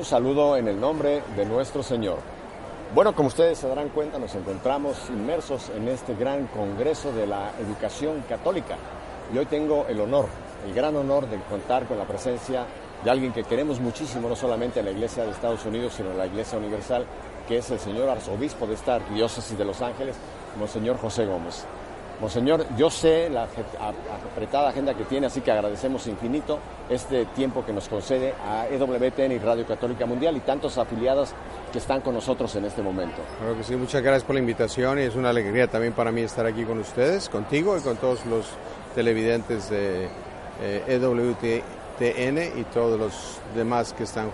Un saludo en el nombre de nuestro Señor. Bueno, como ustedes se darán cuenta, nos encontramos inmersos en este gran Congreso de la Educación Católica. Y hoy tengo el honor, el gran honor de contar con la presencia de alguien que queremos muchísimo, no solamente en la Iglesia de Estados Unidos, sino en la Iglesia Universal, que es el señor arzobispo de esta diócesis de Los Ángeles, Monseñor José Gómez. Monseñor, yo sé la apretada agenda que tiene, así que agradecemos infinito este tiempo que nos concede a EWTN y Radio Católica Mundial y tantos afiliados que están con nosotros en este momento. Claro que sí, muchas gracias por la invitación y es una alegría también para mí estar aquí con ustedes, contigo y con todos los televidentes de eh, EWTN y todos los demás que están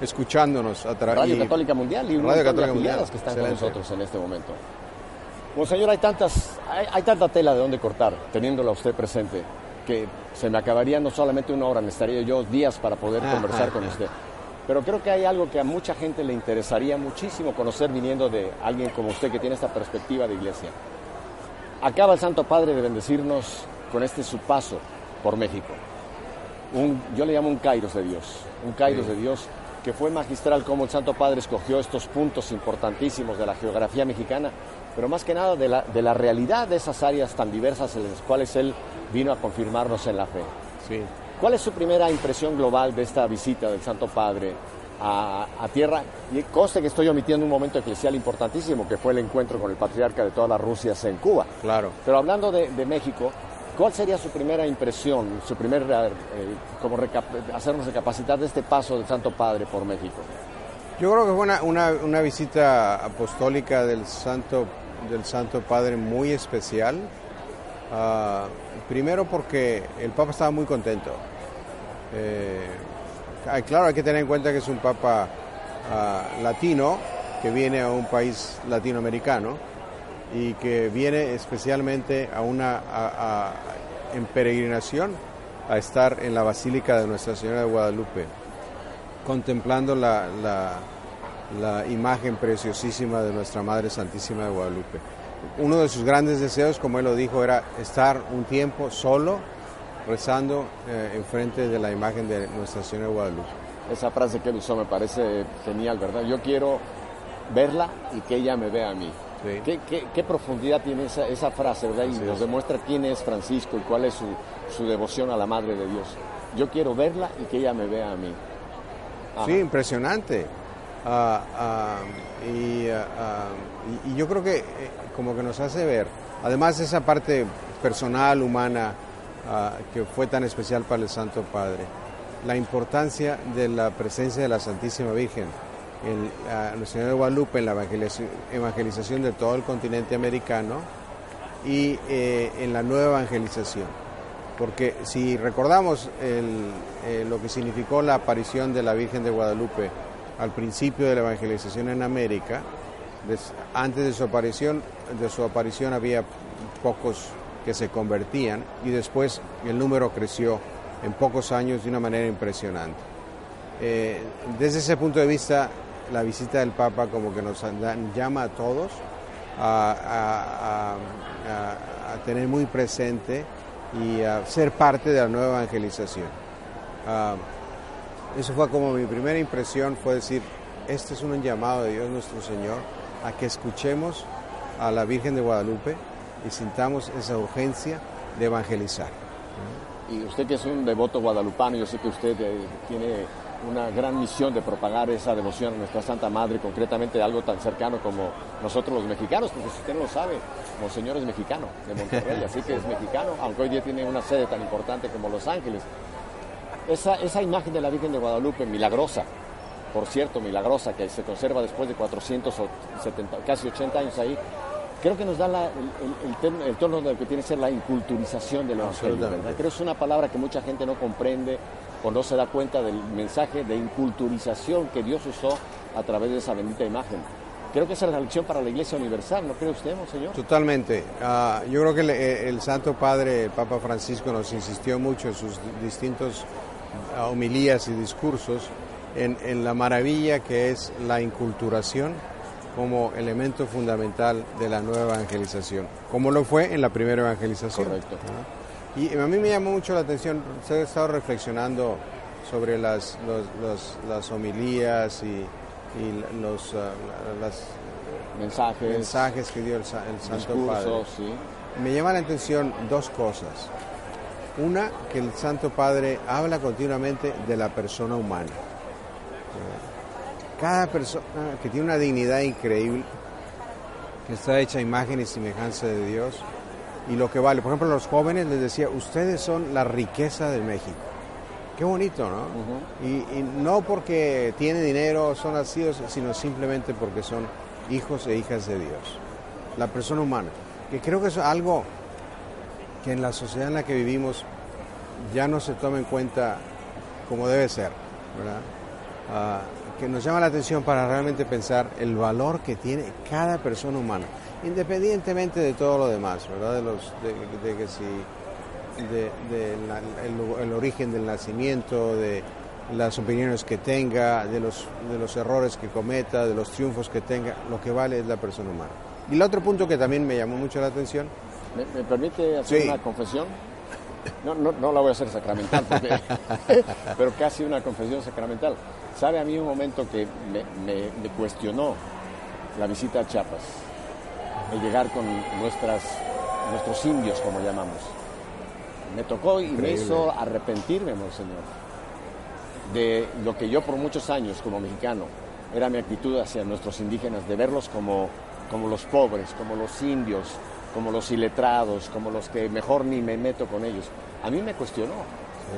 escuchándonos a través Radio Católica Mundial y Radio de Católica Mundial. que están Excelente. con nosotros en este momento. Monseñor, hay, tantas, hay, hay tanta tela de dónde cortar, teniéndola usted presente, que se me acabaría no solamente una hora, necesitaría yo días para poder Ah, conversar ah, con ah. usted. Pero creo que hay algo que a mucha gente le interesaría muchísimo conocer viniendo de alguien como usted que tiene esta perspectiva de iglesia. Acaba el Santo Padre de bendecirnos con este su paso por México. Un- yo le llamo un kairos de Dios, un kairos de Dios que fue magistral como el Santo Padre escogió estos puntos importantísimos de la geografía mexicana, pero más que nada de la, de la realidad de esas áreas tan diversas en las cuales Él vino a confirmarnos en la fe. Sí. ¿Cuál es su primera impresión global de esta visita del Santo Padre a, a tierra? Y conste que estoy omitiendo un momento eclesial importantísimo, que fue el encuentro con el patriarca de todas las Rusias en Cuba. Claro. Pero hablando de, de México, ¿cuál sería su primera impresión, su primer, eh, como recap- hacernos recapacitar de este paso del Santo Padre por México? Yo creo que fue una, una, visita apostólica del Santo, del Santo Padre muy especial. Ah, primero porque el Papa estaba muy contento. Eh, claro, hay que tener en cuenta que es un Papa ah, latino que viene a un país latinoamericano y que viene especialmente a una a- en peregrinación a estar en la Basílica de Nuestra Señora de Guadalupe contemplando la, la- la imagen preciosísima de nuestra Madre Santísima de Guadalupe. Uno de sus grandes deseos, como él lo dijo, era estar un tiempo solo rezando eh, enfrente de la imagen de Nuestra Señora de Guadalupe. Esa frase que él usó me parece genial, ¿verdad? Yo quiero verla y que ella me vea a mí. Sí. ¿Qué, qué- qué profundidad tiene esa, esa frase, verdad? Y Así nos es. demuestra quién es Francisco y cuál es su, su devoción a la Madre de Dios. Yo quiero verla y que ella me vea a mí. Sí, impresionante. Ah, ah, y, ah, y- y yo creo que eh, como que nos hace ver, además esa parte personal, humana, que fue tan especial para el Santo Padre, la importancia de la presencia de la Santísima Virgen en ah, Nuestra Señora de Guadalupe, en la evangelización, evangelización de todo el continente americano y eh, en la nueva evangelización. Porque si recordamos eh, lo que significó la aparición de la Virgen de Guadalupe al principio de la evangelización en América, antes de su aparición, de su aparición había pocos que se convertían y después el número creció en pocos años de una manera impresionante. Eh, desde ese punto de vista, la visita del Papa como que nos llama a todos a tener muy presente y a ser parte de la nueva evangelización. Ah, eso fue como mi primera impresión, fue decir, este es un llamado de Dios nuestro Señor a que escuchemos a la Virgen de Guadalupe y sintamos esa urgencia de evangelizar. Y usted que es un devoto guadalupano, yo sé que usted eh, tiene una gran misión de propagar esa devoción a nuestra Santa Madre, concretamente algo tan cercano como nosotros los mexicanos, porque si usted no lo sabe, Monseñor es mexicano, de Monterrey, así que es mexicano, aunque hoy día tiene una sede tan importante como Los Ángeles. Esa, esa imagen de la Virgen de Guadalupe, milagrosa, por cierto, milagrosa, que se conserva después de 470, casi 80 años ahí, creo que nos da el, el, tono de lo que tiene que ser la inculturización del Evangelio. Creo que es una palabra que mucha gente no comprende o no se da cuenta del mensaje de inculturización que Dios usó a través de esa bendita imagen. Creo que esa es la lección para la Iglesia Universal, ¿no cree usted, Monseñor? Totalmente. Ah, yo creo que eh, el, Santo Padre, el Papa Francisco, nos insistió mucho en sus distintos ah, homilías y discursos en, en la maravilla que es la inculturación como elemento fundamental de la nueva evangelización, como lo fue en la primera evangelización. Correcto. Y a mí me llamó mucho la atención, he estado reflexionando sobre las, las homilías y, los uh, mensajes, mensajes que dio el, Santo Padre. Me llama la atención dos cosas. Una, que el Santo Padre habla continuamente de la persona humana. Cada persona que tiene una dignidad increíble, que está hecha a imagen y semejanza de Dios, y lo que vale. Por ejemplo, los jóvenes les decía, ustedes son la riqueza de México. Qué bonito, ¿no? y, no porque tienen dinero, son nacidos, sino simplemente porque son hijos e hijas de Dios. La persona humana. Que creo que es algo que en la sociedad en la que vivimos ya no se toma en cuenta como debe ser, ¿verdad? Ah, que nos llama la atención para realmente pensar el valor que tiene cada persona humana independientemente de todo lo demás, ¿verdad? De, los, de, que si de, el, origen del nacimiento, de las opiniones que tenga, de los, de los errores que cometa, de los triunfos que tenga, lo que vale es la persona humana. Y el otro punto que también me llamó mucho la atención. ¿Me, permite hacer una confesión? No, no, no, la voy a hacer sacramental, pero casi una confesión sacramental. ¿Sabe a mí un momento que me, me cuestionó la visita a Chiapas? El llegar con nuestras, nuestros indios, como llamamos. Me tocó y me hizo arrepentirme, Monseñor, de lo que yo por muchos años como mexicano era mi actitud hacia nuestros indígenas, de verlos como, como los pobres, como los indios, como los iletrados, como los que mejor ni me meto con ellos. A mí me cuestionó.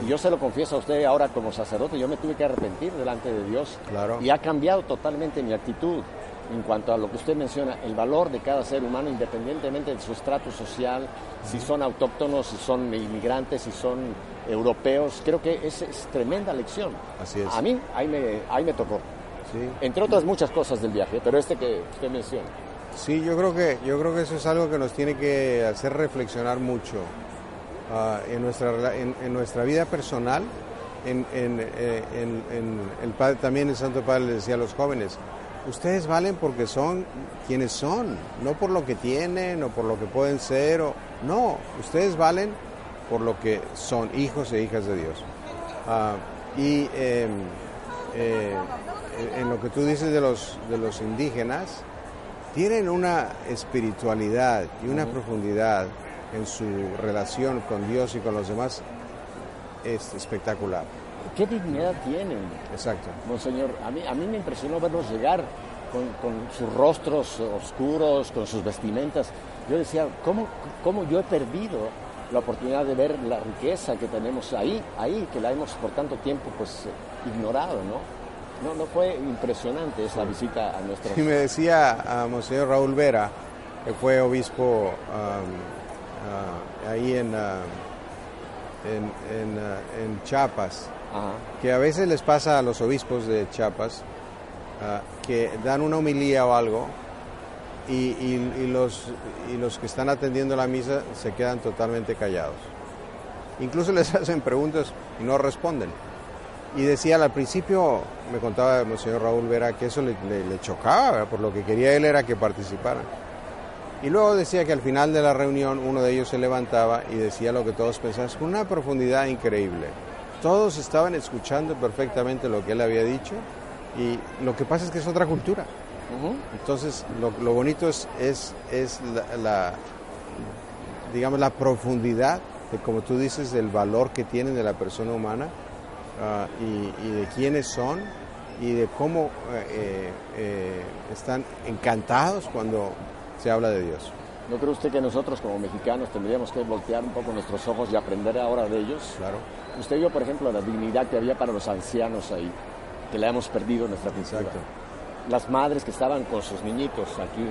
Y yo se lo confieso a usted ahora como sacerdote, yo me tuve que arrepentir delante de Dios. Claro. Y ha cambiado totalmente mi actitud en cuanto a lo que usted menciona, el valor de cada ser humano independientemente de su estrato social, si son autóctonos, si son inmigrantes, si son europeos, creo que es, es tremenda lección. Así es. A mí ahí me, ahí me tocó. Sí. Entre otras muchas cosas del viaje, pero este que usted menciona. Sí, yo creo que, yo creo que eso es algo que nos tiene que hacer reflexionar mucho uh, en, nuestra, en, en, nuestra vida personal. En, eh, el padre, también el Santo Padre le decía a los jóvenes, ustedes valen porque son quienes son, no por lo que tienen o por lo que pueden ser, o, no, ustedes valen por lo que son hijos e hijas de Dios. Ah, y em, eh, en lo que tú dices de los, de los indígenas, tienen una espiritualidad y una profundidad en su relación con Dios y con los demás es espectacular qué dignidad tienen. Exacto. Monseñor, a mí, a mí me impresionó verlos llegar con, sus rostros oscuros, con sus vestimentas. Yo decía, ¿cómo, ¿cómo yo he perdido la oportunidad de ver la riqueza que tenemos ahí, ahí, que la hemos por tanto tiempo pues ignorado, ¿no? No, no fue impresionante esa visita a nuestro... Sí, me decía a Monseñor Raúl Vera, que fue obispo ahí en, en, en Chiapas, que a veces les pasa a los obispos de Chiapas ah, que dan una homilía o algo y, los, y los que están atendiendo la misa se quedan totalmente callados. Incluso les hacen preguntas y no responden. Y decía al principio, me contaba el señor Raúl Vera, que eso le, chocaba, por lo que quería él era que participaran. Y luego decía que al final de la reunión uno de ellos se levantaba y decía lo que todos pensaban, con una profundidad increíble. Todos estaban escuchando perfectamente lo que él había dicho y lo que pasa es que es otra cultura. Entonces, lo, bonito es, es, es la, digamos, la profundidad, de, como tú dices, del valor que tienen de la persona humana ah, y, de quiénes son y de cómo eh, eh, están encantados cuando se habla de Dios. ¿No cree usted que nosotros como mexicanos tendríamos que voltear un poco nuestros ojos y aprender ahora de ellos? Claro. Usted vio, por ejemplo, la dignidad que había para los ancianos ahí, que la hemos perdido en nuestra cultura. Las madres que estaban con sus niñitos aquí,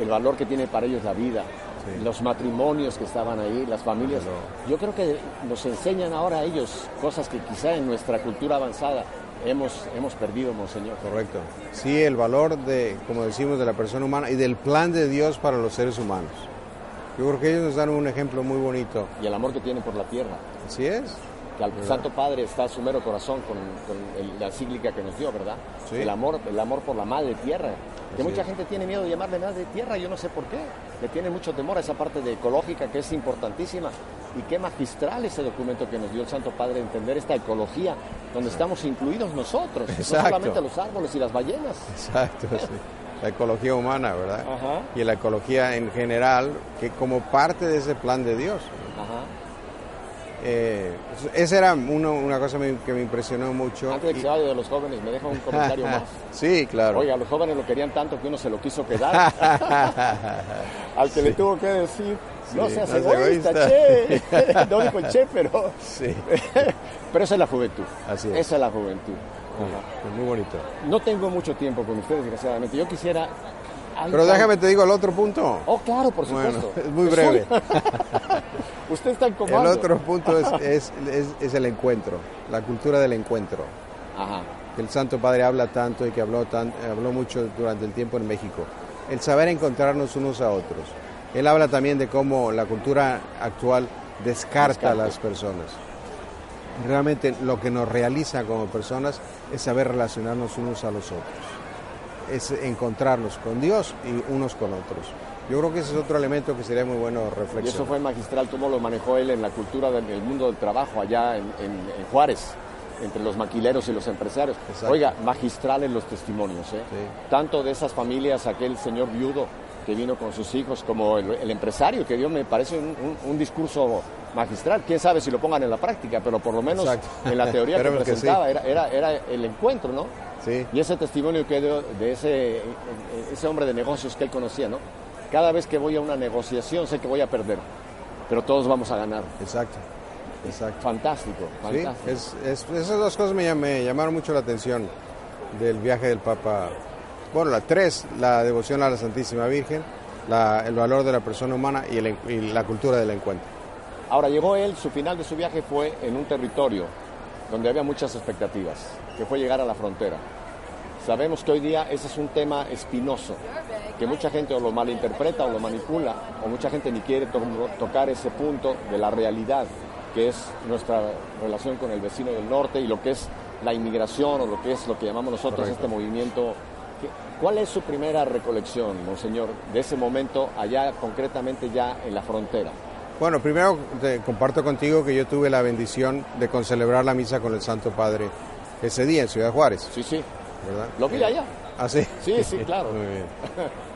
el valor que tiene para ellos la vida, los matrimonios que estaban ahí, las familias. Yo creo que nos enseñan ahora a ellos cosas que quizá en nuestra cultura avanzada hemos, hemos perdido, Monseñor. Correcto. Sí, el valor de, como decimos, de la persona humana y del plan de Dios para los seres humanos. Yo creo que ellos nos dan un ejemplo muy bonito. Y el amor que tienen por la tierra. Así es. Que al Santo Padre está su mero corazón con, la cíclica que nos dio, ¿verdad? El amor, el amor por la madre tierra. Que mucha gente tiene miedo de llamarle madre tierra, yo no sé por qué. Le tiene mucho temor a esa parte de ecológica que es importantísima. Y qué magistral ese documento que nos dio el Santo Padre, entender esta ecología, donde estamos incluidos nosotros, no solamente los árboles y las ballenas. Exacto, sí. La ecología humana, ¿verdad? Y la ecología en general, que como parte de ese plan de Dios. Ajá. Eh, esa era una cosa que me impresionó mucho. Antes de que se vaya de los jóvenes, me deja un comentario más. sí, claro. Oiga, los jóvenes lo querían tanto que uno se lo quiso quedar. Al que le tuvo que decir, no seas egoísta, che. no dijo che, pero... Sí. pero esa es la juventud. Así es. Esa es la juventud. muy bonito. No tengo mucho tiempo con ustedes, desgraciadamente. Yo quisiera pero déjame te digo el otro punto. Oh, claro, por supuesto. es muy breve. Usted está en comando. El otro punto es, es, el encuentro, la cultura del encuentro. Ajá. Que el Santo Padre habla tanto y que habló, tan, habló mucho durante el tiempo en México. El saber encontrarnos unos a otros. Él habla también de cómo la cultura actual descarta a las personas. Realmente lo que nos realiza como personas es saber relacionarnos unos a los otros es encontrarnos con Dios y unos con otros. Yo creo que ese es otro elemento que sería muy bueno reflexionar. Y eso fue magistral, cómo lo manejó él en la cultura del mundo del trabajo allá en, Juárez, entre los maquileros y los empresarios. Oiga, magistrales los testimonios, ¿eh? Tanto de esas familias, aquel señor viudo que vino con sus hijos, como el, empresario que dio, me parece un, discurso magistral. Quién sabe si lo pongan en la práctica, pero por lo menos en la teoría que presentaba era, era, era el encuentro, ¿no? Y ese testimonio que dio de ese, ese hombre de negocios que él conocía, ¿no? Cada vez que voy a una negociación sé que voy a perder, pero todos vamos a ganar. Exacto. Exacto. Fantástico, fantástico. esas dos cosas me, llamaron mucho la atención del viaje del Papa. Bueno, la tres, la devoción a la Santísima Virgen, el valor de la persona humana y, y la cultura del encuentro. Ahora llegó él, su final de su viaje fue en un territorio donde había muchas expectativas, que fue llegar a la frontera. Sabemos que hoy día ese es un tema espinoso, que mucha gente o lo malinterpreta o lo manipula, o mucha gente ni quiere tocar ese punto de la realidad, que es nuestra relación con el vecino del norte y lo que es la inmigración o lo que es lo que llamamos nosotros este movimiento. ¿Cuál es su primera recolección, Monseñor, de ese momento allá concretamente ya en la frontera? Bueno, primero te comparto contigo que yo tuve la bendición de concelebrar la misa con el Santo Padre ese día en Ciudad Juárez. Sí, sí. ¿Verdad? ¿Lo vi allá? ¿Ah, sí? Sí, sí, claro. muy bien.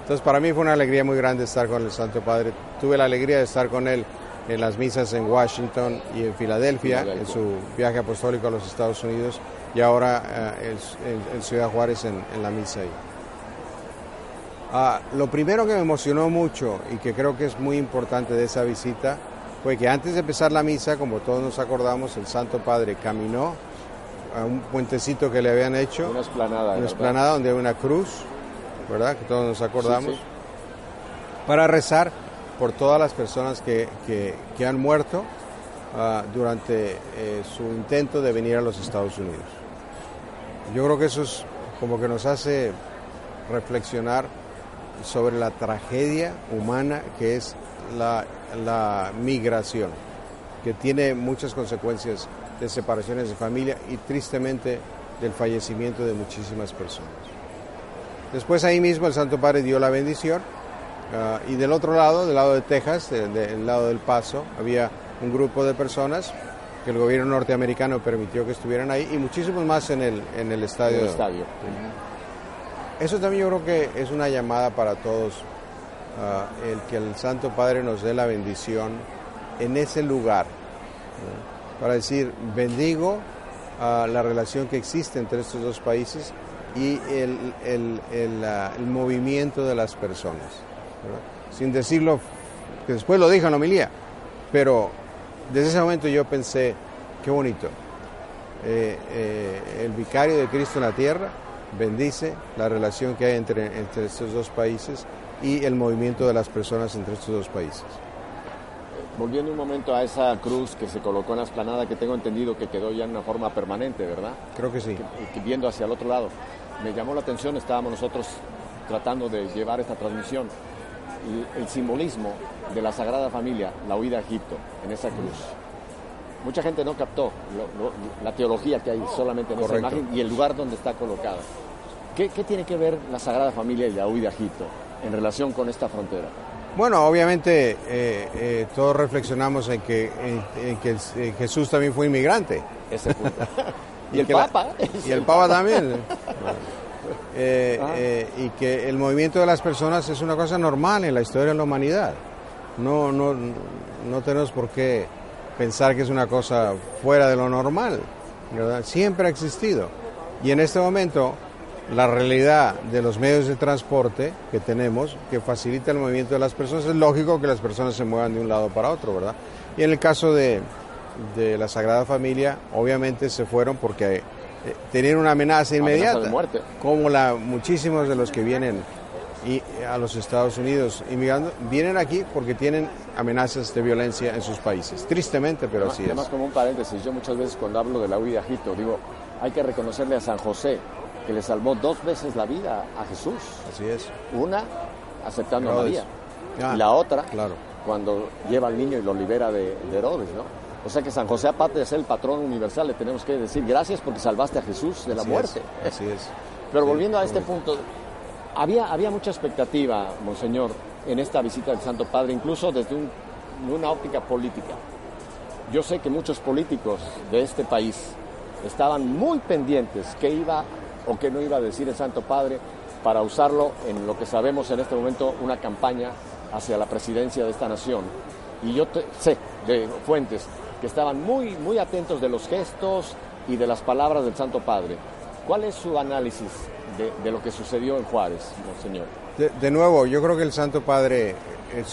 Entonces, para mí fue una alegría muy grande estar con el Santo Padre. Tuve la alegría de estar con él en las misas en Washington y en Filadelfia, en su viaje apostólico a los Estados Unidos, y ahora eh, en, Ciudad Juárez en, en la misa ahí. Ah, lo primero que me emocionó mucho y que creo que es muy importante de esa visita fue que antes de empezar la misa, como todos nos acordamos, el Santo Padre caminó a un puentecito que le habían hecho. Una esplanada. Una esplanada donde hay una cruz, ¿verdad? Que todos nos acordamos. Para rezar por todas las personas que, han muerto ah, durante eh, su intento de venir a los Estados Unidos. Yo creo que eso es como que nos hace reflexionar sobre la tragedia humana que es la, migración, que tiene muchas consecuencias de separaciones de familia y tristemente del fallecimiento de muchísimas personas. Después ahí mismo el Santo Padre dio la bendición ah, y del otro lado, del lado de Texas, del lado del Paso, había un grupo de personas que el gobierno norteamericano permitió que estuvieran ahí y muchísimos más en el, en el estadio. el estadio. Eso también yo creo que es una llamada para todos, ah, el que el Santo Padre nos dé la bendición en ese lugar, para decir, bendigo la relación que existe entre estos dos países y el, movimiento de las personas. Sin decirlo, que después lo dije en la homilía, pero desde ese momento yo pensé, qué bonito, eh, eh, el vicario de Cristo en la tierra bendice la relación que hay entre, entre estos dos países y el movimiento de las personas entre estos dos países. Volviendo un momento a esa cruz que se colocó en la esplanada, que tengo entendido que quedó ya en una forma permanente, ¿verdad? Creo que sí. viendo hacia el otro lado. Me llamó la atención, estábamos nosotros tratando de llevar esta transmisión, y el simbolismo de la Sagrada Familia, la huida a Egipto, en esa cruz. Mucha gente no captó la teología que hay solamente en esa imagen y el lugar donde está colocada. ¿Qué, ¿Qué tiene que ver la Sagrada Familia y la huida a Egipto en relación con esta frontera? Bueno, obviamente eh, eh, todos reflexionamos en que, en, que Jesús también fue inmigrante. Ese punto. y, el Papa. y el Papa también. Eh, y que el movimiento de las personas es una cosa normal en la historia de la humanidad. No, no, no tenemos por qué pensar que es una cosa fuera de lo normal. Siempre ha existido. Y en este momento la realidad de los medios de transporte que tenemos, que facilita el movimiento de las personas, es lógico que las personas se muevan de un lado para otro, ¿verdad? Y en el caso de, la Sagrada Familia, obviamente se fueron porque tenían una amenaza inmediata, como la, muchísimos de los que vienen y, a los Estados Unidos inmigrando, vienen aquí porque tienen amenazas de violencia en sus países. Tristemente, pero así es. Además, como un paréntesis, yo muchas veces cuando hablo de la huida a Egipto, digo, hay que reconocerle a San José que le salvó dos veces la vida a Jesús. Así es. Una aceptando a María ah, y la otra claro. cuando lleva al niño y lo libera de, Herodes, ¿no? O sea que San José, aparte de ser el patrón universal, le tenemos que decir gracias porque salvaste a Jesús de la muerte. así es. Pero volviendo a este punto, había, había mucha expectativa, Monseñor, en esta visita del Santo Padre, incluso desde una óptica política. Yo sé que muchos políticos de este país estaban muy pendientes que iba o qué no iba a decir el Santo Padre para usarlo en lo que sabemos en este momento una campaña hacia la presidencia de esta nación. Y yo sé de fuentes estaban muy, muy atentos de los gestos y de las palabras del Santo Padre. ¿Cuál es su análisis de, lo que sucedió en Juárez, Monseñor? De, nuevo, yo creo que el Santo Padre,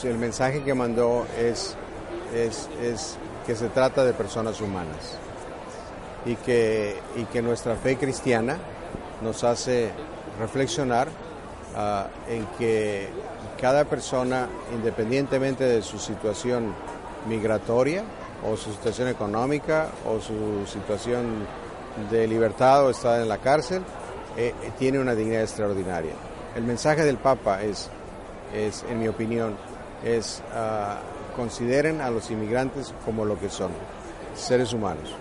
el mensaje que mandó es, es, es que se trata de personas humanas y que, y que nuestra fe cristiana nos hace reflexionar ah, en que cada persona, independientemente de su situación migratoria o su situación económica o su situación de libertad o estar en la cárcel, eh, eh, tiene una dignidad extraordinaria. El mensaje del Papa es, es en mi opinión, es uh, consideren a los inmigrantes como lo que son, seres humanos,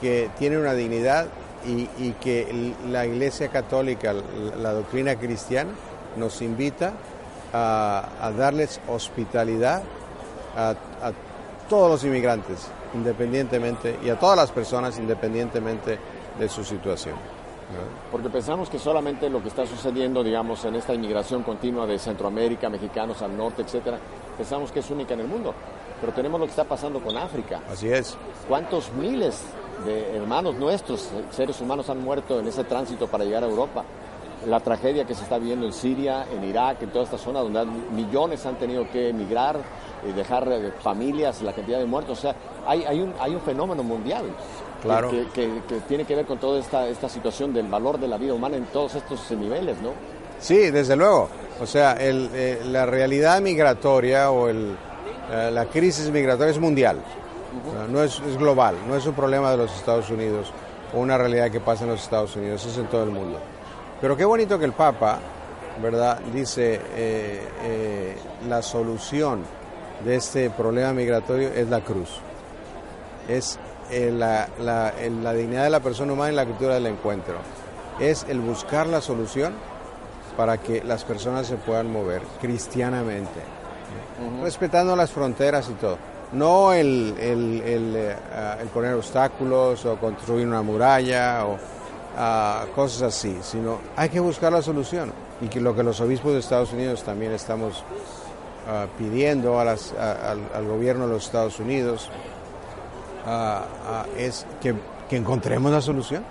que tienen una dignidad y, que la Iglesia Católica, la, doctrina cristiana, nos invita a, darles hospitalidad a, todos los inmigrantes, independientemente, y a todas las personas, independientemente de su situación. Porque pensamos que solamente lo que está sucediendo, digamos, en esta inmigración continua de Centroamérica, mexicanos al norte, etcétera, pensamos que es única en el mundo. Pero tenemos lo que está pasando con África. Así es. ¿Cuántos miles de hermanos nuestros, seres humanos han muerto en ese tránsito para llegar a Europa. La tragedia que se está viendo en Siria, en Irak, en toda esta zona donde millones han tenido que emigrar y dejar eh, familias, la cantidad de muertos. O sea, hay, hay, un, hay un fenómeno mundial claro. que, tiene que ver con toda esta, esta situación del valor de la vida humana en todos estos niveles, ¿no? Sí, desde luego. O sea, el, eh, la realidad migratoria o el, eh, la crisis migratoria es mundial. No es, global, no es un problema de los Estados Unidos o una realidad que pasa en los Estados Unidos, es en todo el mundo. Pero qué bonito que el Papa, ¿verdad?, dice eh, eh, la solución de este problema migratorio es la cruz. Es eh, la, la, dignidad de la persona humana en la cultura del encuentro. Es el buscar la solución para que las personas se puedan mover cristianamente, respetando las fronteras y todo no el, el, el, eh, el, poner obstáculos o construir una muralla o ah, cosas así, sino hay que buscar la solución y que lo que los obispos de Estados Unidos también estamos ah, pidiendo a al, gobierno de los Estados Unidos ah, es que encontremos la solución.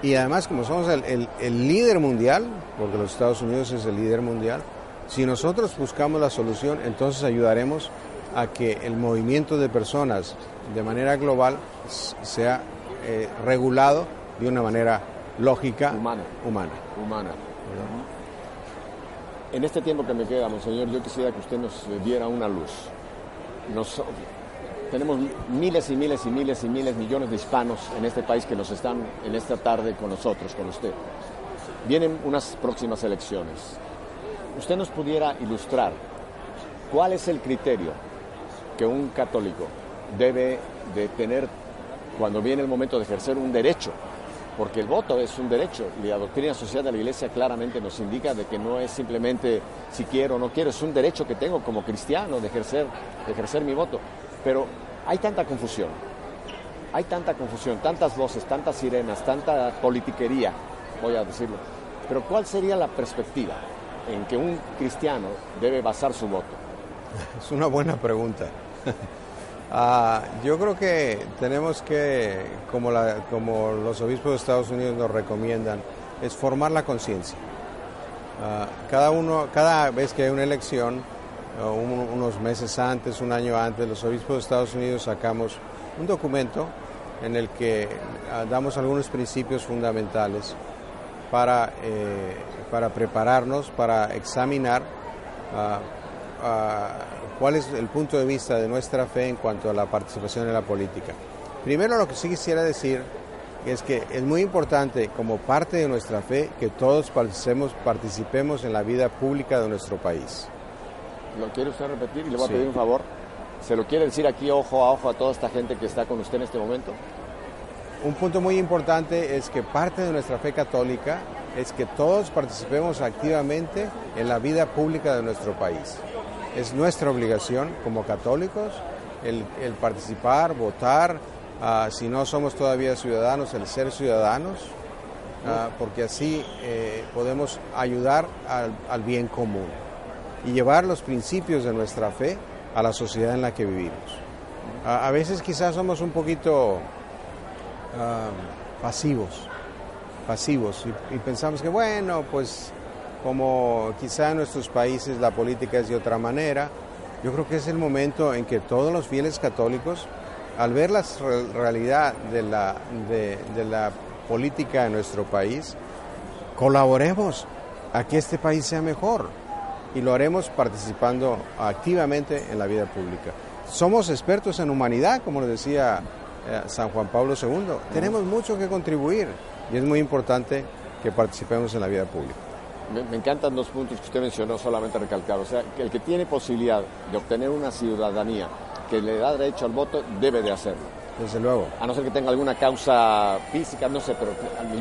Y además, como somos el, el, líder mundial, porque los Estados Unidos es el líder mundial, si nosotros buscamos la solución, entonces ayudaremos a que el movimiento de personas de manera global sea eh, regulado de una manera lógica, humana. humana. humana. En este tiempo que me queda, Monseñor, yo quisiera que usted nos diera una luz. Nos, tenemos miles y miles y miles y miles, millones de hispanos en este país que nos están en esta tarde con nosotros, con usted. Vienen unas próximas elecciones. ¿Usted nos pudiera ilustrar cuál es el criterio que un católico debe de tener cuando viene el momento de ejercer un derecho? Porque el voto es un derecho y la doctrina social de la Iglesia claramente nos indica de que no es simplemente si quiero o no quiero, es un derecho que tengo como cristiano de ejercer, de ejercer mi voto. Pero hay tanta confusión, hay tanta confusión, tantas voces, tantas sirenas, tanta politiquería, voy a decirlo. Pero ¿cuál sería la perspectiva en que un cristiano debe basar su voto? Es una buena pregunta. Ah, yo creo que tenemos que, como, como, los obispos de Estados Unidos nos recomiendan, es formar la conciencia. Ah, cada uno, cada vez que hay una elección, unos meses antes, un año antes, los obispos de Estados Unidos sacamos un documento en el que ah, damos algunos principios fundamentales para, eh, para prepararnos, para examinar ah, ah, cuál es el punto de vista de nuestra fe en cuanto a la participación en la política. Primero lo que sí quisiera decir es que es muy importante como parte de nuestra fe que todos participemos, participemos en la vida pública de nuestro país. ¿Lo quiere usted repetir? Y le voy a pedir un favor. ¿Se lo quiere decir aquí ojo a ojo a toda esta gente que está con usted en este momento? Un punto muy importante es que parte de nuestra fe católica es que todos participemos activamente en la vida pública de nuestro país. Es nuestra obligación como católicos el, participar, votar, ah, si no somos todavía ciudadanos, el ser ciudadanos, ah, porque así eh, podemos ayudar al bien común y llevar los principios de nuestra fe a la sociedad en la que vivimos. A, veces quizás somos un poquito ah, pasivos, pasivos y, pensamos que bueno, pues como quizá en nuestros países la política es de otra manera, yo creo que es el momento en que todos los fieles católicos, al ver la realidad de la, de la política en nuestro país, colaboremos a que este país sea mejor y lo haremos participando activamente en la vida pública. Somos expertos en humanidad, como lo decía eh, San Juan Pablo II. Tenemos mucho que contribuir y es muy importante que participemos en la vida pública. Me, encantan dos puntos que usted mencionó, solamente recalcar. O sea, que el que tiene posibilidad de obtener una ciudadanía que le da derecho al voto, debe de hacerlo. Desde luego. A no ser que tenga alguna causa física, no sé, pero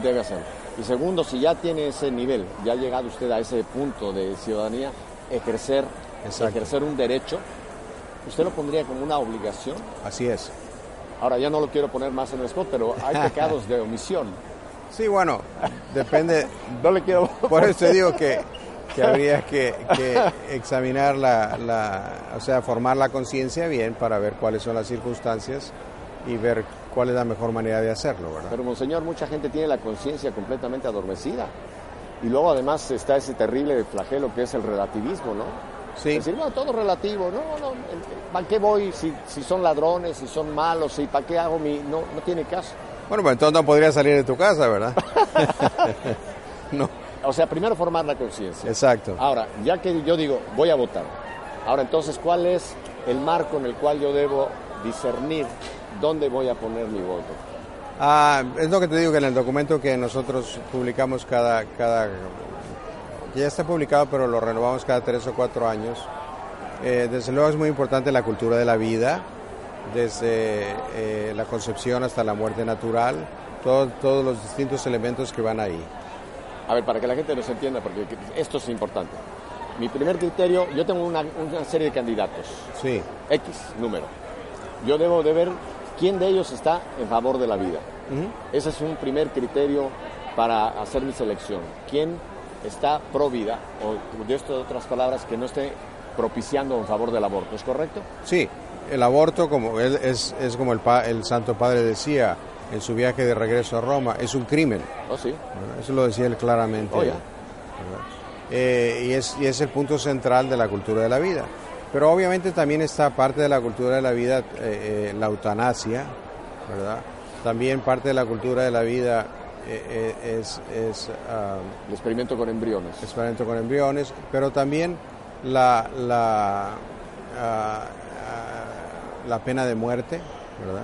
debe hacerlo. Y segundo, si ya tiene ese nivel, ya ha llegado usted a ese punto de ciudadanía, ejercer, ejercer un derecho, ¿usted lo pondría como una obligación? Así es. Ahora ya no lo quiero poner más en el spot, pero hay pecados de omisión. Sí, bueno, depende. no le quiero. Por eso digo que, que habría que, examinar la, la, o sea, formar la conciencia bien para ver cuáles son las circunstancias y ver cuál es la mejor manera de hacerlo, ¿verdad? Pero, monseñor, mucha gente tiene la conciencia completamente adormecida. Y luego, además, está ese terrible flagelo que es el relativismo, ¿no? Sí. decir, no, todo relativo, no, no, ¿para qué voy si, si son ladrones, si son malos, si para qué hago mi...? No, no tiene caso. Bueno, pues entonces no podría salir de tu casa, ¿verdad? no. O sea, primero formar la conciencia. Exacto. Ahora, ya que yo digo, voy a votar. Ahora, entonces, ¿cuál es el marco en el cual yo debo discernir ¿dónde voy a poner mi voto? Ah, es lo que te digo que en el documento que nosotros publicamos cada, cada ya está publicado, pero lo renovamos cada tres o cuatro años. Eh, desde luego es muy importante la cultura de la vida, desde eh, la concepción hasta la muerte natural, todos los distintos elementos que van ahí. A ver, para que la gente nos entienda, porque esto es importante. Mi primer criterio, yo tengo una, una serie de candidatos. Sí. X número. Yo debo de ver quién de ellos está en favor de la vida. Ese es un primer criterio para hacer mi selección. ¿Quién está pro vida? O de esto, de otras palabras, que no esté propiciando en favor del aborto. ¿Es correcto? Sí, el aborto como es, es como el, el Santo Padre decía, en su viaje de regreso a Roma, es un crimen. Oh, sí. Eso lo decía él claramente. Oh, ya. Eh, y, es, y es el punto central de la cultura de la vida. Pero obviamente también está parte de la cultura de la vida eh, eh, la eutanasia, ¿verdad? También parte de la cultura de la vida es, es ah, El experimento con embriones. experimento con embriones, pero también la, la, ah, la pena de muerte, ¿verdad?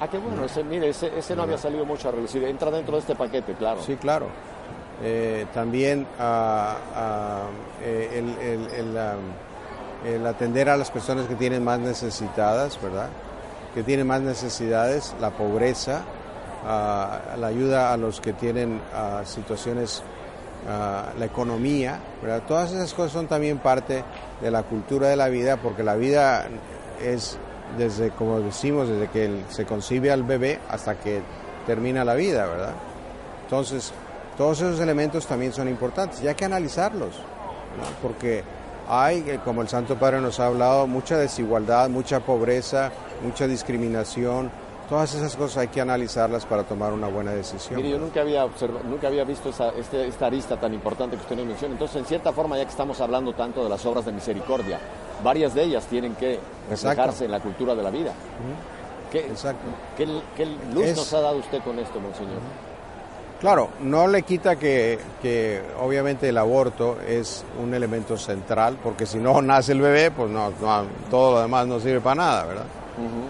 Ah, qué bueno. Ese, mire, ese, ese no había salido mucho a relucir. Entra dentro de este paquete, claro. Sí, claro. Eh, también eh, el, el- el, ah, el atender a las personas que tienen más necesitadas, ¿verdad? Que tienen más necesidades, la pobreza, ah, la ayuda a los que tienen situaciones, la economía, ¿verdad? Todas esas cosas son también parte de la cultura de la vida, porque la vida es desde, como decimos, desde que se concibe al bebé hasta que termina la vida, ¿verdad? Entonces, todos esos elementos también son importantes y hay que analizarlos, porque hay, eh, como el Santo Padre nos ha hablado, mucha desigualdad, mucha pobreza, mucha discriminación. Todas esas cosas hay que analizarlas para tomar una buena decisión. Mire, yo nunca había observado, nunca había visto esa, este- esta arista tan importante que usted nos menciona. Entonces, en cierta forma, ya que estamos hablando tanto de las obras de misericordia, varias de ellas tienen que reflejarse Exacto. en la cultura de la vida. ¿Qué, Exacto. qué, qué luz Es- nos ha dado usted con esto, monseñor? Claro, no le quita que, que obviamente el aborto es un elemento central, porque si no nace el bebé, pues no, no- todo lo demás no sirve para nada, ¿verdad?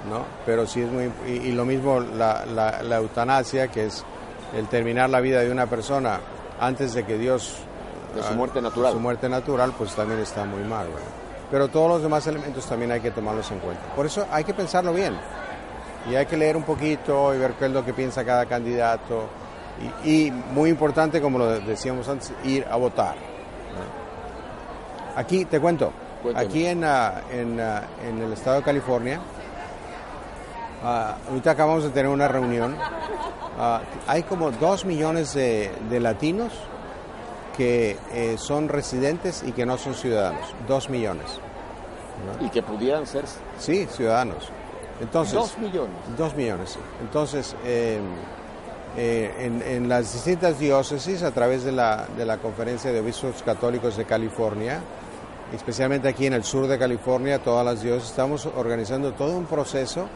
¿No? Pero sí es muy... Y, y lo mismo la, la- la eutanasia, que es el terminar la vida de una persona antes de que Dios... De su ah, muerte natural. Su muerte natural, pues también está muy mal. Pero todos los demás elementos también hay que tomarlos en cuenta. Por eso hay que pensarlo bien. Y hay que leer un poquito y ver qué es lo que piensa cada candidato. Y, y muy importante, como lo decíamos antes, ir a votar. ¿no? Aquí, te cuento, aquí en, ah, en, ah, en el estado de California, ah, ahorita acabamos de tener una reunión, ah, hay como dos millones de, de latinos que eh, son residentes y que no son ciudadanos. Dos millones. Y que pudieran ser Sí, ciudadanos. Entonces, dos millones. Dos millones, sí. Entonces, eh, eh, en, en las distintas diócesis, a través de la, de la Conferencia de Obispos Católicos de California, especialmente aquí en el sur de California, todas las diócesis, estamos organizando todo un proceso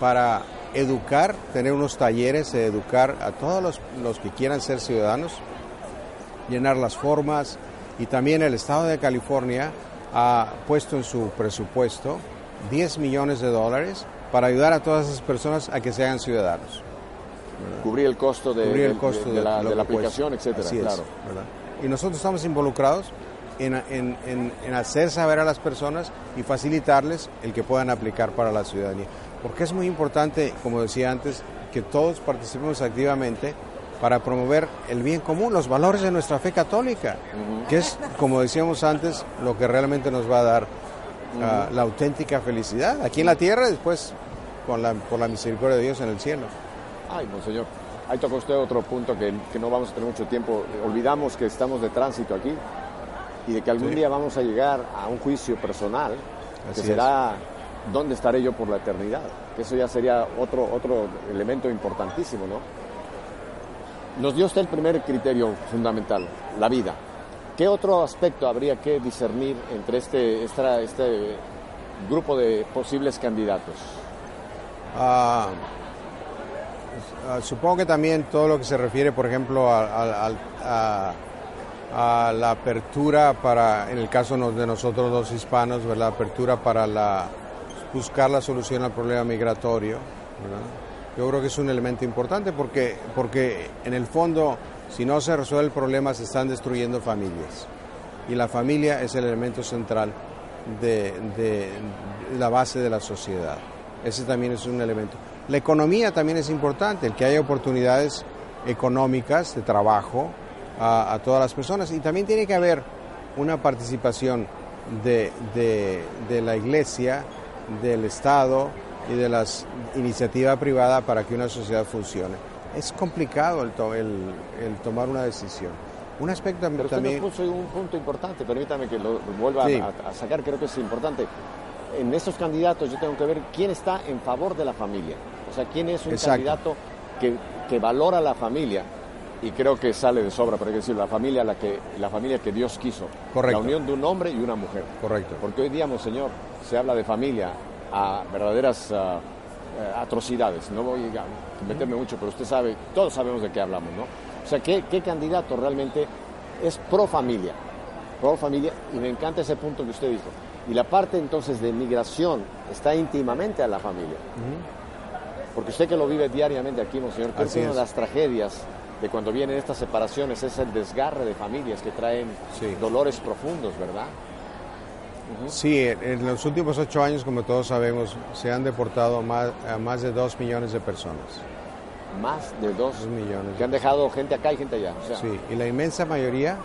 para educar, tener unos talleres de educar a todos los, los que quieran ser ciudadanos, llenar las formas y también el Estado de California ha puesto en su presupuesto 10 millones de dólares para ayudar a todas esas personas a que se hagan ciudadanos. Cubrir el costo de, Cubrir el de- costo de de, la, de aplicación, es, claro. Y nosotros estamos involucrados en, en- en- en hacer saber a las personas y facilitarles el que puedan aplicar para la ciudadanía. Porque es muy importante, como decía antes, que todos participemos activamente para promover el bien común, los valores de nuestra fe católica, que es, como decíamos antes, lo que realmente nos va a dar ah, la auténtica felicidad aquí en la tierra y después con la, por la misericordia de Dios en el cielo. Ay, monseñor. Ahí tocó usted otro punto que, que no vamos a tener mucho tiempo. Olvidamos que estamos de tránsito aquí y de que algún Sí. día vamos a llegar a un juicio personal Así que será dónde estaré yo por la eternidad. Que eso ya sería otro, otro elemento importantísimo, ¿no? Nos dio usted el primer criterio fundamental, la vida. ¿Qué otro aspecto habría que discernir entre este, esta- este grupo de posibles candidatos? Ah, ah, supongo que también todo lo que se refiere, por ejemplo, a, la apertura para, en el caso de nosotros los hispanos, ¿verdad? apertura para la, buscar la solución al problema migratorio. Yo creo que es un elemento importante porque, porque en el fondo, si no se resuelve el problema, se están destruyendo familias. Y la familia es el elemento central de, de la base de la sociedad. Ese también es un elemento. La economía también es importante, el que haya oportunidades económicas de trabajo a, a todas las personas. Y también tiene que haber una participación de- de la iglesia, del Estado y de la iniciativa privada para que una sociedad funcione. Es complicado el, to- el- el tomar una decisión. Un aspecto Pero también... puso un punto importante, permítame que lo vuelva Sí. a, a sacar, creo que es importante. En estos candidatos yo tengo que ver quién está en favor de la familia. O sea, quién es un Exacto. candidato que, que valora la familia y creo que sale de sobra, pero hay que decir, la familia, la que, la familia que Dios quiso. Correcto. La unión de un hombre y una mujer. Correcto. Porque hoy día, Monseñor, se habla de familia a verdaderas ah, eh, atrocidades. No voy a meterme mucho, pero usted sabe, todos sabemos de qué hablamos, ¿no? O sea, ¿qué, qué candidato realmente es pro familia? Pro familia, y me encanta ese punto que usted dijo. Y la parte entonces de migración está íntimamente a la familia. Porque usted que lo vive diariamente aquí, Monseñor, creo que una es. de las tragedias de cuando vienen estas separaciones es el desgarre de familias que traen Sí. dolores profundos, ¿verdad? Sí, en los últimos ocho años, como todos sabemos, se han deportado más, a más de dos millones de personas. Más de dos Dos millones. que han dejado gente acá y gente allá. O sea, Sí, y la inmensa mayoría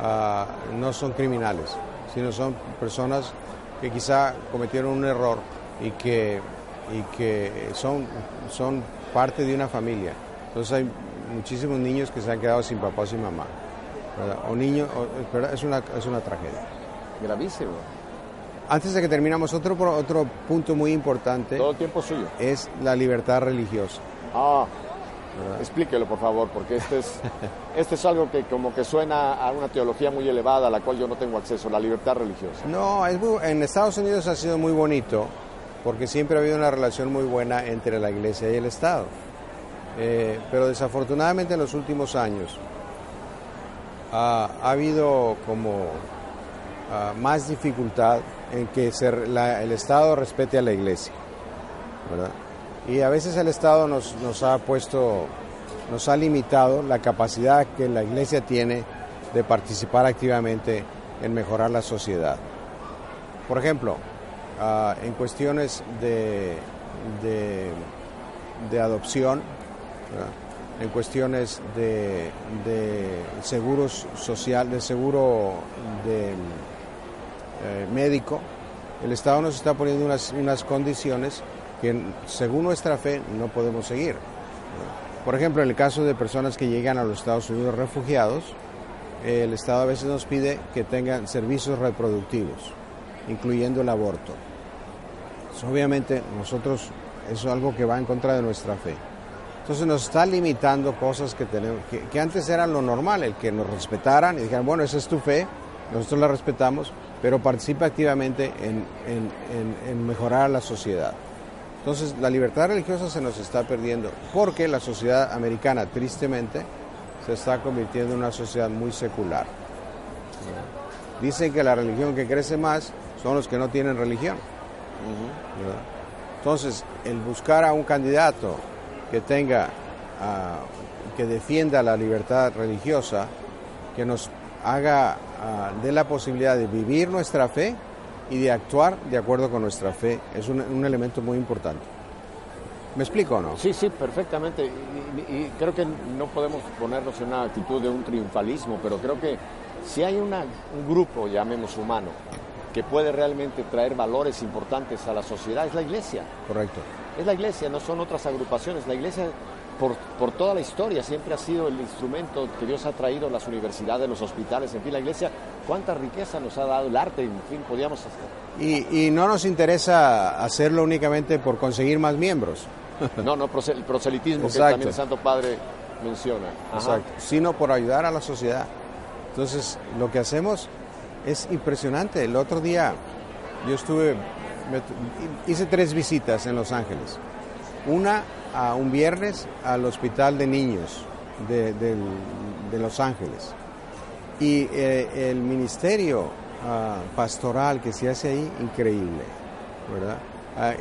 ah, no son criminales, sino son personas que quizá cometieron un error y que, y que son, son parte de una familia. Entonces hay muchísimos niños que se han quedado sin papá o sin mamá. ¿verdad? O niños, es una, es una tragedia. gravísimo. Antes de que terminamos, otro, otro punto muy importante Todo el tiempo suyo. es la libertad religiosa. Ah, ¿verdad? explíquelo, por favor, porque este es, este es algo que como que suena a una teología muy elevada a la cual yo no tengo acceso, la libertad religiosa. No, es muy- en Estados Unidos ha sido muy bonito porque siempre ha habido una relación muy buena entre la iglesia y el Estado. Eh, pero desafortunadamente en los últimos años ha habido como ah, más dificultad en que el Estado respete a la iglesia. Y a veces el Estado nos, nos ha puesto, nos ha limitado la capacidad que la iglesia tiene de participar activamente en mejorar la sociedad. Por ejemplo, ah, en cuestiones de, de adopción, ¿verdad? en cuestiones de, de seguros social, de seguro eh, médico, el Estado nos está poniendo unas, unas condiciones que según nuestra fe no podemos seguir. Por ejemplo, en el caso de personas que llegan a los Estados Unidos refugiados, el Estado a veces nos pide que tengan servicios reproductivos, incluyendo el aborto. Obviamente nosotros eso es algo que va en contra de nuestra fe. Entonces nos está limitando cosas que, tenemos, que, antes eran lo normal, el que nos respetaran y dijeran, bueno, esa es tu fe, nosotros la respetamos, pero participa activamente en, en- en- en mejorar a la sociedad. Entonces la libertad religiosa se nos está perdiendo porque la sociedad americana, tristemente, se está convirtiendo en una sociedad muy secular. Dicen que la religión que crece más son los que no tienen religión. Entonces, el buscar a un candidato que tenga, ah, que defienda la libertad religiosa, que nos haga, ah, dé la posibilidad de vivir nuestra fe y de actuar de acuerdo con nuestra fe, es un, elemento muy importante. ¿Me explico no? Sí, sí, perfectamente. Y, creo que no podemos ponernos en una actitud de un triunfalismo, pero creo que si hay un grupo, llamemos humano, que puede realmente traer valores importantes a la sociedad, es la iglesia. Correcto. Es la iglesia, no son otras agrupaciones. La iglesia, por, por toda la historia, siempre ha sido el instrumento que Dios ha traído, las universidades, los hospitales, en fin, la iglesia, cuánta riqueza nos ha dado el arte, en fin, podíamos hacer. Y, y no nos interesa hacerlo únicamente por conseguir más miembros. No, no, el proselitismo que también el Santo Padre menciona. Ajá. Exacto, sino por ayudar a la sociedad. Entonces, lo que hacemos es impresionante. El otro día yo estuve, hice tres visitas en Los Ángeles. Una a un viernes al hospital de niños de, Los Ángeles. Y eh, el ministerio ah, pastoral que se hace ahí, increíble, ¿verdad? Ah,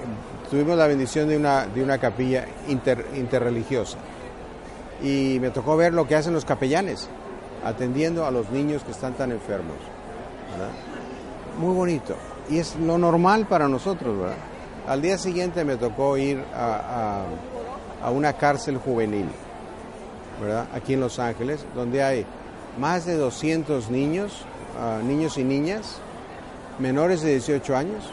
tuvimos la bendición de una, de una capilla inter- interreligiosa y me tocó ver lo que hacen los capellanes atendiendo a los niños que están tan enfermos. Muy bonito. Y es lo normal para nosotros, ¿verdad? Al día siguiente me tocó ir a, a- a una cárcel juvenil, ¿verdad? Aquí en Los Ángeles, donde hay más de 200 niños, ah, niños y niñas, menores de 18 años,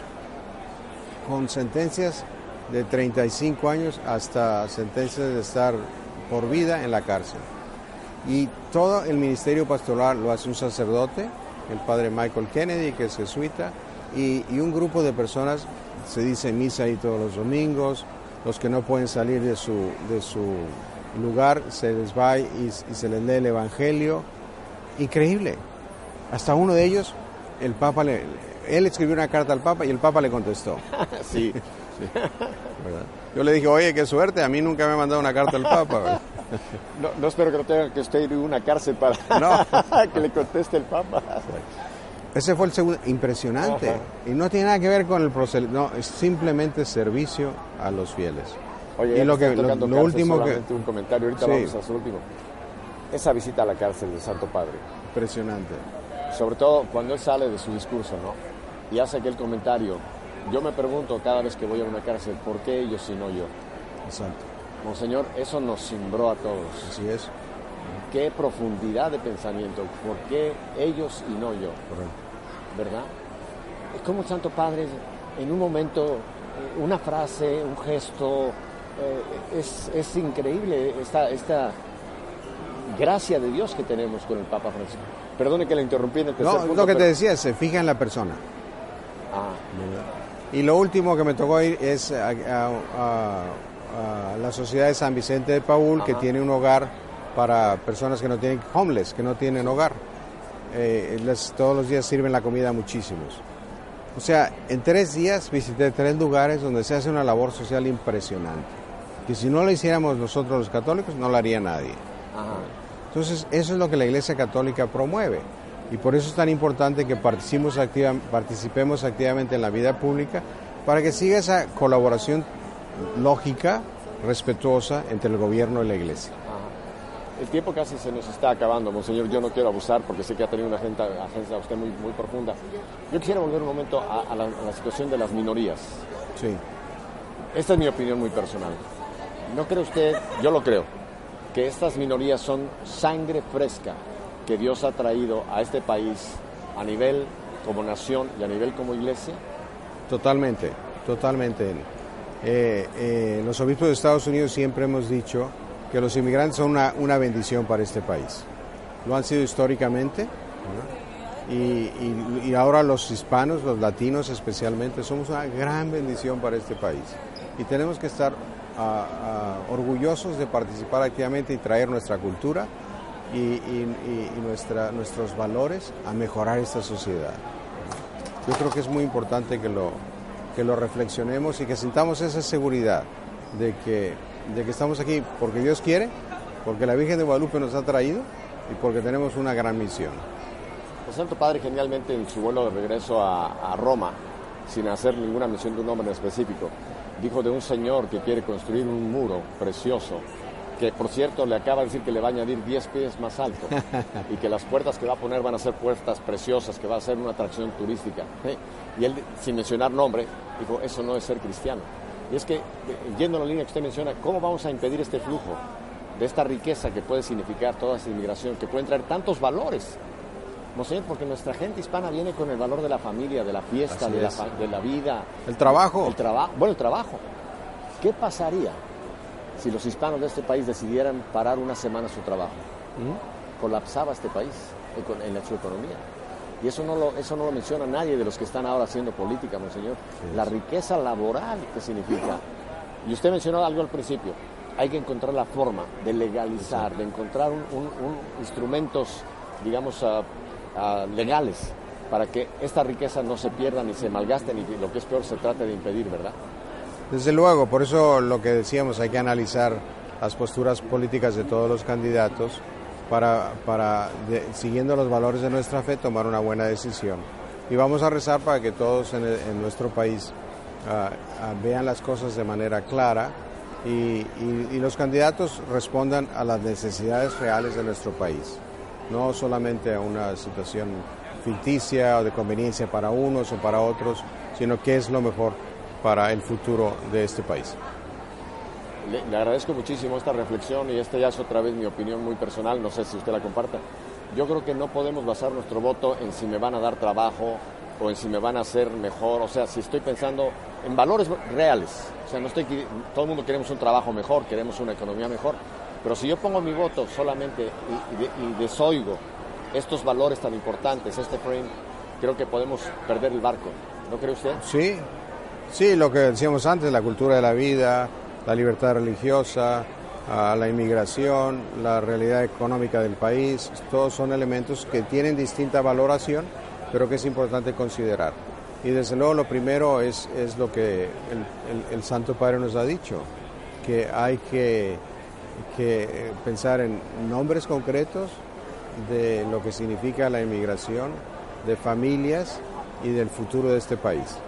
con sentencias de 35 años hasta sentencias de estar por vida en la cárcel. Y todo el ministerio pastoral lo hace un sacerdote, el padre Michael Kennedy, que es jesuita, y, un grupo de personas, se dice misa ahí todos los domingos, los que no pueden salir de su, de su lugar se les va y, se les lee el Evangelio. Increíble. Hasta uno de ellos, el Papa le, él escribió una carta al Papa y el Papa le contestó. sí. Yo le dije, oye, qué suerte, a mí nunca me ha mandado una carta al Papa. No, espero que no tenga que usted ir a una cárcel para que le conteste el Papa. Ese fue el segundo, impresionante. Y no tiene nada que ver con el proceso, no, es simplemente servicio a los fieles. Oye, y lo, que, lo, último que... Un comentario, ahorita vamos a su último. Esa visita a la cárcel del Santo Padre. Impresionante. Sobre todo cuando él sale de su discurso, ¿no? Y hace aquel comentario. Yo me pregunto cada vez que voy a una cárcel, ¿por qué ellos y no yo? Exacto. Monseñor, eso nos cimbró a todos. Así es. Qué profundidad de pensamiento. ¿Por qué ellos y no yo? Correcto. ¿Verdad? Es como Santo Padre, en un momento, una frase, un gesto, eh, es, es, increíble esta, esta gracia de Dios que tenemos con el Papa Francisco. Perdone que le interrumpí en el tercer No, lo que te decía, se fija en la persona. Ah. Y lo último que me tocó ir es a, la Sociedad de San Vicente de Paul, que tiene un hogar para personas que no tienen homeless, que no tienen hogar. Eh, todos los días sirven la comida a muchísimos. O sea, en tres días visité tres lugares donde se hace una labor social impresionante. Que si no lo hiciéramos nosotros los católicos, no lo haría nadie. Entonces, eso es lo que la Iglesia Católica promueve. Y por eso es tan importante que participemos, participemos activamente en la vida pública para que siga esa colaboración lógica, respetuosa entre el gobierno y la Iglesia. El tiempo casi se nos está acabando, Monseñor. Yo no quiero abusar porque sé que ha tenido una agenda, agenda usted muy, muy profunda. Yo quisiera volver un momento a, la, a la situación de las minorías. Sí. Esta es mi opinión muy personal. ¿No cree usted? Yo lo creo que estas minorías son sangre fresca que Dios ha traído a este país a nivel como nación y a nivel como iglesia? Totalmente, totalmente. Eh, eh, los obispos de Estados Unidos siempre hemos dicho que los inmigrantes son una, bendición para este país. Lo han sido históricamente y, ahora los hispanos, los latinos especialmente, somos una gran bendición para este país. Y tenemos que estar orgullosos de participar activamente y traer nuestra cultura y, nuestros valores a mejorar esta sociedad. Yo creo que es muy importante que lo, que lo reflexionemos y que sintamos esa seguridad de que, de que estamos aquí porque Dios quiere, porque la Virgen de Guadalupe nos ha traído y porque tenemos una gran misión. El Santo Padre genialmente en su vuelo de regreso a, Roma, sin hacer ninguna mención de un nombre específico, dijo de un señor que quiere construir un muro precioso, que por cierto le acaba de decir que le va a añadir 10 pies más alto y que las puertas que va a poner van a ser puertas preciosas, que va a ser una atracción turística. Y él, sin mencionar nombre, dijo, eso no es ser cristiano. Y es que, yendo a la línea que usted menciona, ¿cómo vamos a impedir este flujo de esta riqueza que puede significar toda esa inmigración, que puede traer tantos valores? Monseñor, porque nuestra gente hispana viene con el valor de la familia, de la fiesta, de la, vida. El trabajo. El trabajo. Bueno, el trabajo. ¿Qué pasaría si los hispanos de este país decidieran parar una semana su trabajo? ¿Mm? Colapsaba este país en, su economía. Y eso no, lo, eso no lo menciona nadie de los que están ahora haciendo política, monseñor. La riqueza laboral que significa. Y usted mencionó algo al principio. Hay que encontrar la forma de legalizar, de encontrar un, instrumentos, digamos, uh, legales para que esta riqueza no se pierda ni se malgaste ni lo que es peor se trate de impedir, ¿verdad? Desde luego, por eso lo que decíamos, hay que analizar las posturas políticas de todos los candidatos para, para siguiendo los valores de nuestra fe, tomar una buena decisión. Y vamos a rezar para que todos en, nuestro país ah, ah, vean las cosas de manera clara y, y los candidatos respondan a las necesidades reales de nuestro país no solamente a una situación ficticia o de conveniencia para unos o para otros, sino que es lo mejor para el futuro de este país. Le, agradezco muchísimo esta reflexión y esta ya es otra vez mi opinión muy personal, no sé si usted la comparta. Yo creo que no podemos basar nuestro voto en si me van a dar trabajo o en si me van a hacer mejor, o sea, si estoy pensando en valores reales. O sea, no estoy todo el mundo queremos un trabajo mejor, queremos una economía mejor, pero si yo pongo mi voto solamente y, desoigo estos valores tan importantes, este frame, creo que podemos perder el barco. ¿No cree usted? Sí, sí, lo que decíamos antes, la cultura de la vida, la libertad religiosa, a la inmigración, la realidad económica del país, todos son elementos que tienen distinta valoración, pero que es importante considerar. Y desde luego lo primero es, es lo que el, Santo Padre nos ha dicho, que hay que, que pensar en nombres concretos de lo que significa la inmigración, de familias y del futuro de este país.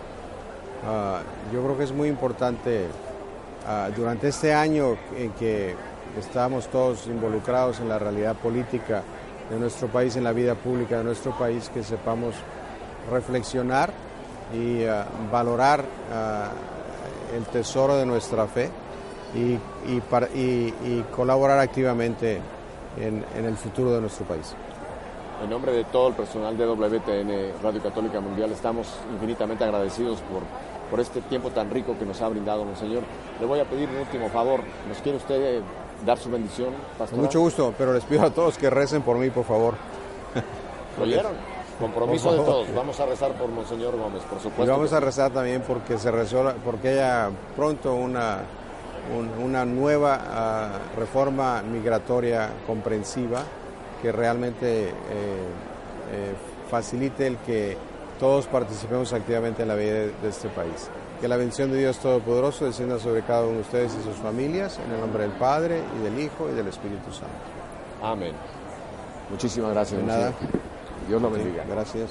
Ah, yo creo que es muy importante Ah, durante este año en que estamos todos involucrados en la realidad política de nuestro país, en la vida pública de nuestro país, que sepamos reflexionar y ah, valorar el tesoro de nuestra fe y, y, colaborar activamente en, en el futuro de nuestro país. En nombre de todo el personal de WTN Radio Católica Mundial estamos infinitamente agradecidos por por este tiempo tan rico que nos ha brindado, Monseñor. Le voy a pedir un último favor. ¿Nos quiere usted eh, dar su bendición, mucho gusto, pero les pido a todos que recen por mí, por favor. ¿Lo oyeron? Compromiso de todos. Vamos a rezar por Monseñor Gómez, por supuesto. Y vamos a rezar también porque se rezó, porque haya pronto una, una nueva ah, reforma migratoria comprensiva que realmente eh, eh, facilite el que todos participemos activamente en la vida de, este país. Que la bendición de Dios Todopoderoso descienda sobre cada uno de ustedes y sus familias, en el nombre del Padre, y del Hijo, y del Espíritu Santo. Amén. Muchísimas gracias. De nada. Dios lo bendiga. Gracias.